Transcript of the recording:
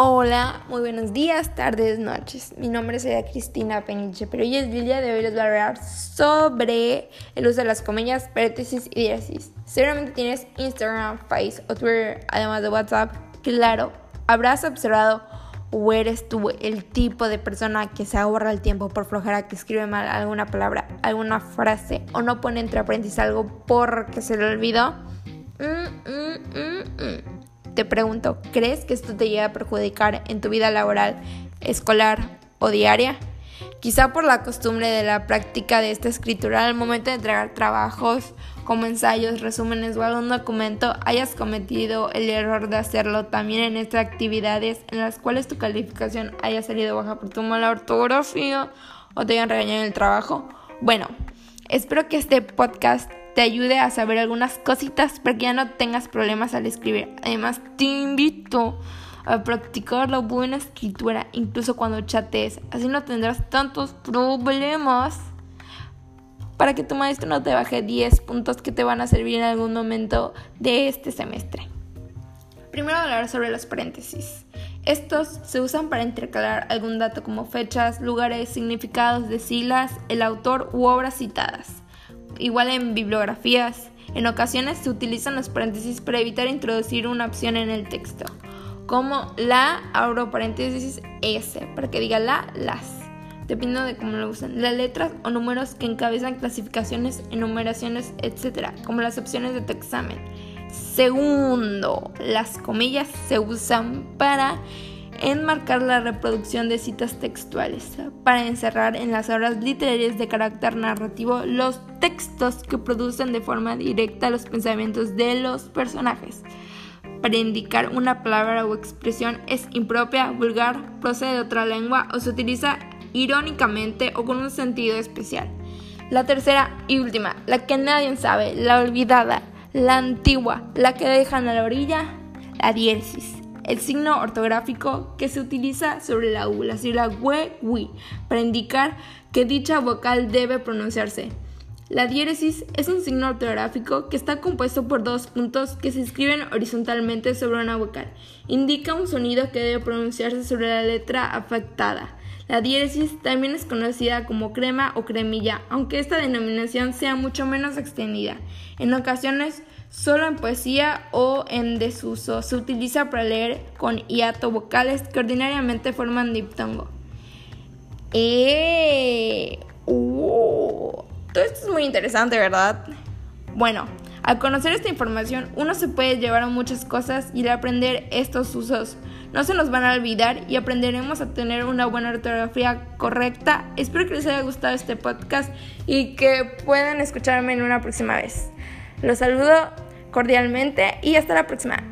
Hola, muy buenos días, tardes, noches. Mi nombre es Cristina Peniche, pero hoy es el día de hoy les voy a hablar sobre el uso de las comillas, paréntesis y diéresis. Seguramente tienes Instagram, Face o Twitter, además de WhatsApp. Claro, habrás observado o eres tú el tipo de persona que se ahorra el tiempo por flojera que escribe mal alguna palabra, alguna frase o no pone entre paréntesis algo porque se le olvidó. Mm, mm, mm, te pregunto, ¿crees que esto te llega a perjudicar en tu vida laboral, escolar o diaria? Quizá por la costumbre de la práctica de esta escritura al momento de entregar trabajos como ensayos, resúmenes o algún documento hayas cometido el error de hacerlo también en estas actividades en las cuales tu calificación haya salido baja por tu mala ortografía o te hayan regañado en el trabajo. Bueno, espero que este podcast te ayude a saber algunas cositas para que ya no tengas problemas al escribir. Además, te invito a practicar la buena escritura incluso cuando chatees. Así no tendrás tantos problemas para que tu maestro no te baje 10 puntos que te van a servir en algún momento de este semestre. Primero hablar sobre los paréntesis. Estos se usan para intercalar algún dato como fechas, lugares, significados de siglas, el autor u obras citadas igual en bibliografías. En ocasiones se utilizan los paréntesis para evitar introducir una opción en el texto, como la, abro paréntesis S, para que diga la, las, dependiendo de cómo lo usen. Las letras o números que encabezan clasificaciones, enumeraciones, etc., como las opciones de tu examen. Segundo, las comillas se usan para enmarcar la reproducción de citas textuales, para encerrar en las obras literarias de carácter narrativo los textos que producen de forma directa los pensamientos de los personajes. Para indicar una palabra o expresión es impropia, vulgar, procede de otra lengua o se utiliza irónicamente o con un sentido especial. La tercera y última, la que nadie sabe, la olvidada, la antigua, la que dejan a la orilla, la diéresis el signo ortográfico que se utiliza sobre la U, la sílaba we, wi, para indicar que dicha vocal debe pronunciarse. La diéresis es un signo ortográfico que está compuesto por dos puntos que se escriben horizontalmente sobre una vocal. Indica un sonido que debe pronunciarse sobre la letra afectada. La diéresis también es conocida como crema o cremilla, aunque esta denominación sea mucho menos extendida. En ocasiones Solo en poesía o en desuso se utiliza para leer con hiato vocales que ordinariamente forman diptongo. Eh, uh, todo esto es muy interesante, ¿verdad? Bueno, al conocer esta información uno se puede llevar a muchas cosas y al aprender estos usos no se nos van a olvidar y aprenderemos a tener una buena ortografía correcta. Espero que les haya gustado este podcast y que puedan escucharme en una próxima vez. Los saludo cordialmente y hasta la próxima.